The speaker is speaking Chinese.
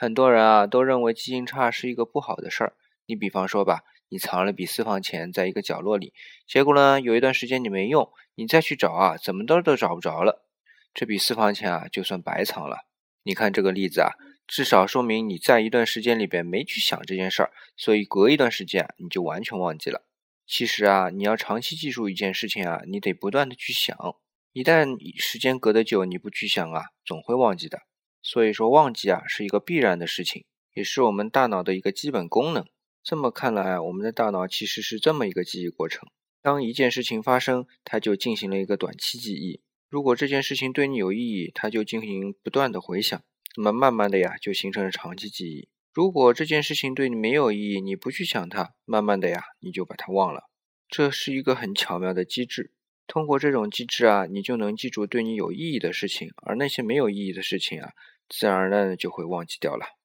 很多人啊都认为记性差是一个不好的事儿。你比方说吧，你藏了笔私房钱在一个角落里，结果呢有一段时间你没用，你再去找啊，怎么都都找不着了，这笔私房钱啊就算白藏了。你看这个例子啊，至少说明你在一段时间里边没去想这件事儿，所以隔一段时间啊你就完全忘记了。其实啊，你要长期记住一件事情啊，你得不断的去想。一旦时间隔得久，你不去想啊，总会忘记的。所以说，忘记啊是一个必然的事情，也是我们大脑的一个基本功能。这么看来，我们的大脑其实是这么一个记忆过程：当一件事情发生，它就进行了一个短期记忆；如果这件事情对你有意义，它就进行不断的回想，那么慢慢的呀，就形成了长期记忆。如果这件事情对你没有意义，你不去想它，慢慢的呀，你就把它忘了。这是一个很巧妙的机制。通过这种机制啊，你就能记住对你有意义的事情，而那些没有意义的事情啊，自然而然的就会忘记掉了。